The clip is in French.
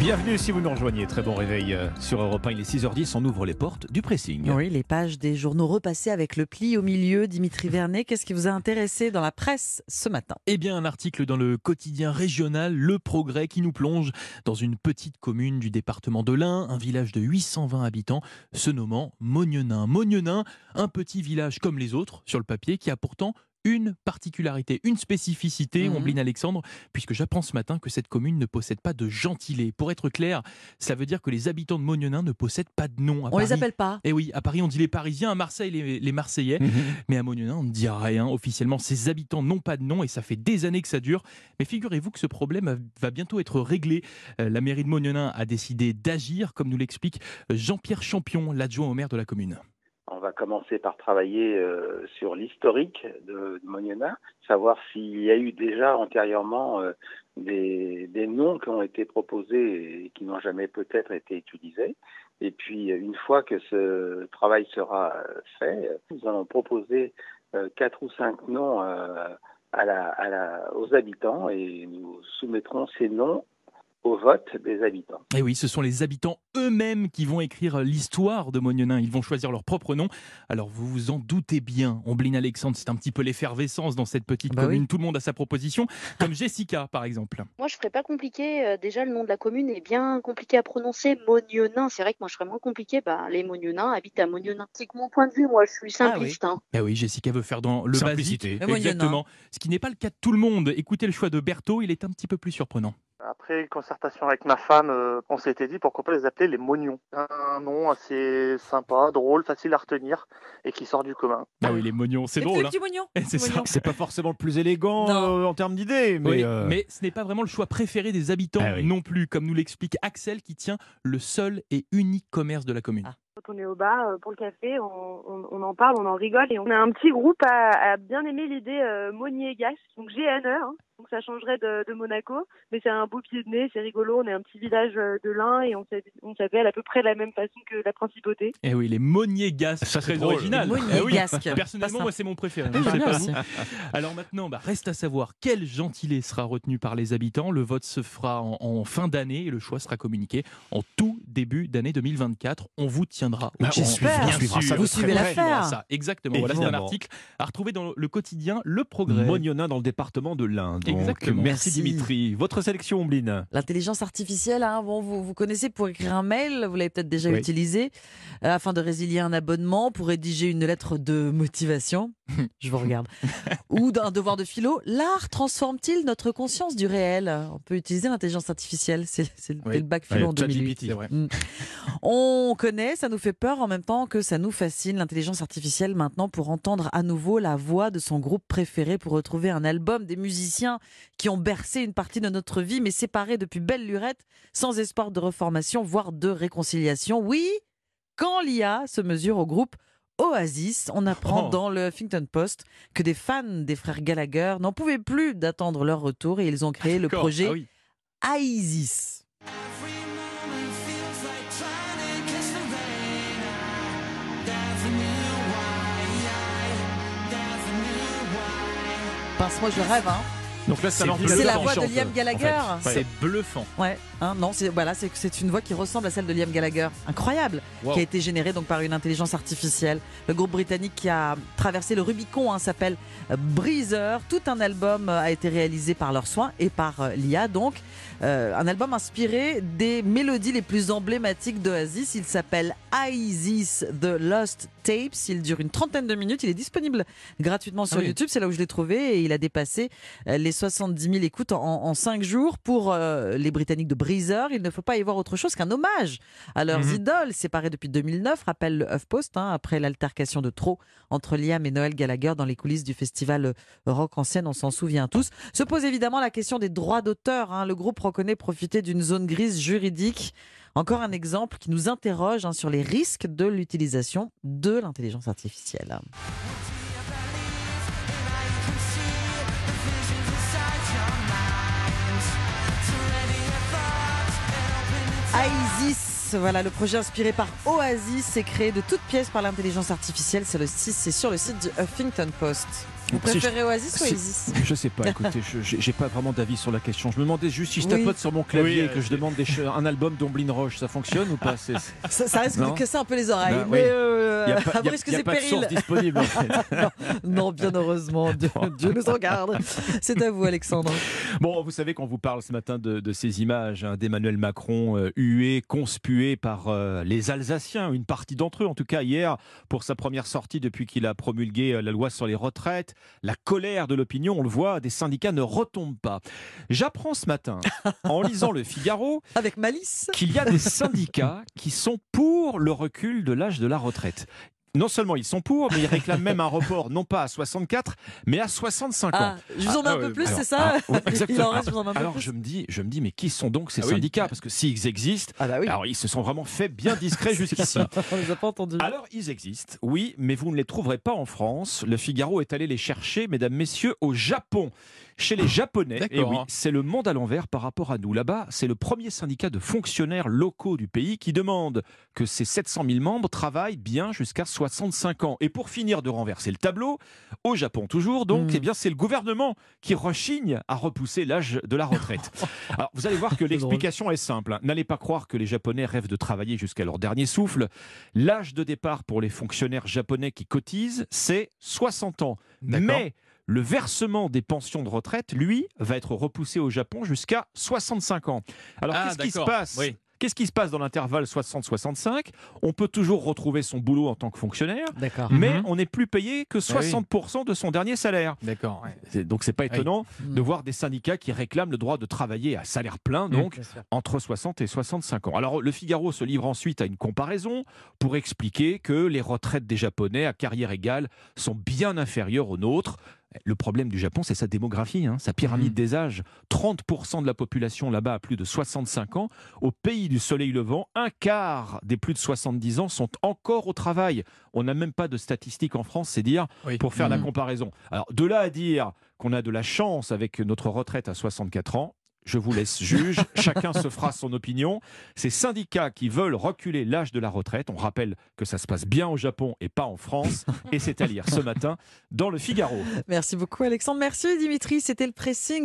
Bienvenue si vous nous rejoignez. Très bon réveil euh, sur Europe 1. Il est 6h10. On ouvre les portes du pressing. Oui, les pages des journaux repassées avec le pli au milieu. Dimitri Vernet, qu'est-ce qui vous a intéressé dans la presse ce matin? Eh bien, un article dans le quotidien régional Le Progrès qui nous plonge dans une petite commune du département de l'Ain, un village de 820 habitants, se nommant Mognenin. Mognenin, un petit village comme les autres sur le papier qui a pourtant une particularité, une spécificité, Mhm. Ombline Alexandre, puisque j'apprends ce matin que cette commune ne possède pas de gentilé. Pour être clair, ça veut dire que les habitants de Mognenin ne possèdent pas de nom. À On les appelle pas Eh oui, à Paris on dit les Parisiens, à Marseille les, les Marseillais, Mhm. mais à Mognenin on ne dit rien. Officiellement, ces habitants n'ont pas de nom et ça fait des années que ça dure. Mais figurez-vous que ce problème va- bientôt être réglé. Euh, La mairie de Mognenin a décidé d'agir, comme nous l'explique Jean-Pierre Champion, l'adjoint au maire de la commune. On va commencer par travailler euh, sur l'historique de, de savoir s'il y a eu déjà antérieurement euh, des, noms qui ont été proposés et qui n'ont jamais peut-être été utilisés. Et puis, une fois que ce travail sera euh, fait, nous allons proposer quatre ou cinq noms aux habitants et nous soumettrons ces noms au vote des habitants. Et oui, ce sont les habitants eux-mêmes qui vont écrire l'histoire de Mognenin. Ils vont choisir leur propre nom. Alors vous vous en doutez bien, Ombline Alexandre, c'est un petit peu l'effervescence dans cette petite Bah commune. Tout le monde a sa proposition, comme Jessica par exemple. Moi, je ferais pas compliqué. Euh, déjà, le nom de la commune est bien compliqué à prononcer. Mognenin. C'est vrai que moi, je ferais moins compliqué. Bah, les Mognonins habitent à Mognenin. C'est que mon point de vue, moi, je suis simpliste. hein. Ah oui, Jessica veut faire dans le Simplicité. basique. Exactement. Ce qui n'est pas le cas de tout le monde. Écoutez le choix de Berthaud, il est un petit peu plus surprenant. Après concertation avec ma femme, euh, on s'était dit pourquoi pas les appeler les Mognons. Un nom assez sympa, drôle, facile à retenir et qui sort du commun. Ah oui, les mognons, c'est drôle. hein. C'est ça. C'est pas forcément le plus élégant euh, en termes d'idées, mais, Oui, euh, mais ce n'est pas vraiment le choix préféré des habitants Ah oui. non plus, comme nous l'explique Axel qui tient le seul et unique commerce de la commune. Ah. Quand on est au bar pour le café, on, on- on en parle, on en rigole et on a un petit groupe à, à bien aimer l'idée euh, Monnier-Gas, donc GNE, hein. Donc ça changerait de, de Monaco, mais c'est un beau pied de nez, c'est rigolo, on est un petit village euh, de l'Ain et on s'appelle- à peu près de la même façon que la principauté. Et oui, les Monnier-Gas, Ça, c'est très drôle. original. Les Eh oui. Monégasques. Personnellement, moi, c'est mon préféré. Je sais j'aime pas bien vous. aussi. Alors maintenant, bah, reste à savoir quel gentilé sera retenu par les habitants. Le vote se fera en, en fin d'année et le choix sera communiqué en tout début d'année 2024. On vous tiendra au Bah, suivra, Bien on suivra sûr. ça Vous suivez l'affaire. Exactement. Voilà, c'est un article à retrouver dans le quotidien Le Progrès. Mognonin dans le département de l'Inde. Donc. Exactement. Merci, Merci. Dimitri. Votre sélection, Ombline L'intelligence artificielle, hein, bon, vous, vous connaissez pour écrire un mail, vous l'avez peut-être déjà Oui. utilisé, euh, afin de résilier un abonnement, pour rédiger une lettre de motivation, je vous regarde, ou d'un devoir de philo. L'art transforme-t-il notre conscience du réel? On peut utiliser l'intelligence artificielle, c'est le- Oui. le bac philo Ouais, en 2008. ChatGPT. C'est vrai. Mm. On connaît, ça nous fait peur en même temps que ça nous fascine l'intelligence artificielle maintenant pour entendre à nouveau la voix de son groupe préféré pour retrouver un album des musiciens qui ont bercé une partie de notre vie mais séparés depuis belle lurette sans espoir de reformation voire de réconciliation. Oui, quand l'IA se mesure au groupe Oasis, on apprend Oh. dans le Huffington Post que des fans des frères Gallagher n'en pouvaient plus d'attendre leur retour et ils ont créé le D'accord. projet Ah oui. Isis. Pince-moi, je rêve, hein. Donc là, c'est la voix de Liam en Gallagher. fait. C'est bluffant. Ouais, hein, non, c'est voilà, c'est c'est une voix qui ressemble à celle de Liam Gallagher, incroyable, Wow. qui a été générée donc par une intelligence artificielle. Le groupe britannique qui a traversé le Rubicon hein, s'appelle euh, Breezer. Tout un album euh, a été réalisé par leurs soins et par euh, l'IA donc. Euh, un album inspiré des mélodies les plus emblématiques d'Oasis. Il s'appelle Isis The Lost Tapes. Il dure une trentaine de minutes. Il est disponible gratuitement sur Ah oui. YouTube. C'est là où je l'ai trouvé et il a dépassé euh, les 70 000 écoutes en, en 5 jours. Pour euh, les Britanniques de Breezer, il ne faut pas y voir autre chose qu'un hommage à leurs Mhm. idoles séparées depuis 2009, rappelle le HuffPost, hein, après l'altercation de trop entre Liam et Noël Gallagher dans les coulisses du festival Rock en scène, on s'en souvient tous. Se pose évidemment la question des droits d'auteur. hein. Le groupe reconnaît profiter d'une zone grise juridique. Encore un exemple qui nous interroge hein, sur les risques de l'utilisation de l'intelligence artificielle. Isis, voilà le projet inspiré par Oasis, c'est créé de toutes pièces par l'intelligence artificielle. C'est le 6, c'est sur le site du Huffington Post. Vous préférez Oasis ou Oasis Je sais pas, écoutez, je j'ai pas vraiment d'avis sur la question. Je me demandais juste si je tapote sur mon clavier et que je demande des un album d'Omblin Roche, ça fonctionne ou pas? Ça, ça, risque de casser un peu les oreilles. Bah mais euh, a pas, après, ce que c'est péril de disponible en fait. non, bien heureusement, Dieu, Dieu, nous en garde. C'est à vous, Alexandre. Bon, vous savez qu'on vous parle ce matin de, de ces images hein, d'Emmanuel Macron euh, hué, conspué par euh, les Alsaciens, une partie d'entre eux en tout cas hier, pour sa première sortie depuis qu'il a promulgué euh, la loi sur les retraites. La colère de l'opinion, on le voit, des syndicats ne retombe pas. J'apprends ce matin, en lisant le Figaro, avec malice, qu'il y a des syndicats qui sont pour le recul de l'âge de la retraite non seulement ils sont pour, mais ils réclament même un report, non pas à 64, mais à 65 ans. Ah, je vous en mets un ah, peu plus, c'est ça Exactement. alors je me dis, je me dis, mais qui sont donc ces ah syndicats? Parce que s'ils existent, bah alors ils se sont vraiment fait bien discrets jusqu'ici. On les a pas entendus. Alors ils existent, oui, mais vous ne les trouverez pas en France. Le Figaro est allé les chercher, mesdames, messieurs, au Japon. Chez les Japonais, et oui, c'est le monde à l'envers par rapport à nous. Là-bas, c'est le premier syndicat de fonctionnaires locaux du pays qui demande que ses 700 000 membres travaillent bien jusqu'à 65 ans. Et pour finir de renverser le tableau, au Japon toujours, donc, eh bien, c'est le gouvernement qui rechigne à repousser l'âge de la retraite. Alors, vous allez voir que l'explication est simple. Hein. N'allez pas croire que les Japonais rêvent de travailler jusqu'à leur dernier souffle. L'âge de départ pour les fonctionnaires japonais qui cotisent, c'est 60 ans. Mais le versement des pensions de retraite, lui, va être repoussé au Japon jusqu'à 65 ans. Alors, ah, qu'est-ce qui se passe Qu'est-ce qui se passe dans l'intervalle 60-65 On peut toujours retrouver son boulot en tant que fonctionnaire, mais mhm. on n'est plus payé que 60% de son dernier salaire. D'accord. Donc c'est pas étonnant de voir des syndicats qui réclament le droit de travailler à salaire plein, donc entre 60 et 65 ans. Alors le Figaro se livre ensuite à une comparaison pour expliquer que les retraites des Japonais à carrière égale sont bien inférieures aux nôtres. Le problème du Japon, c'est sa démographie, hein, sa pyramide mmh. des âges. 30% de la population là-bas a plus de 65 ans. Au pays du soleil levant, un quart des plus de 70 ans sont encore au travail. On n'a même pas de statistiques en France, c'est dire, pour faire la mmh. comparaison. Alors, de là à dire qu'on a de la chance avec notre retraite à 64 ans, je vous laisse juge, chacun se fera son opinion. Ces syndicats qui veulent reculer l'âge de la retraite, on rappelle que ça se passe bien au Japon et pas en France, et c'est à lire ce matin dans le Figaro. Merci beaucoup Alexandre, merci Dimitri, c'était le pressing.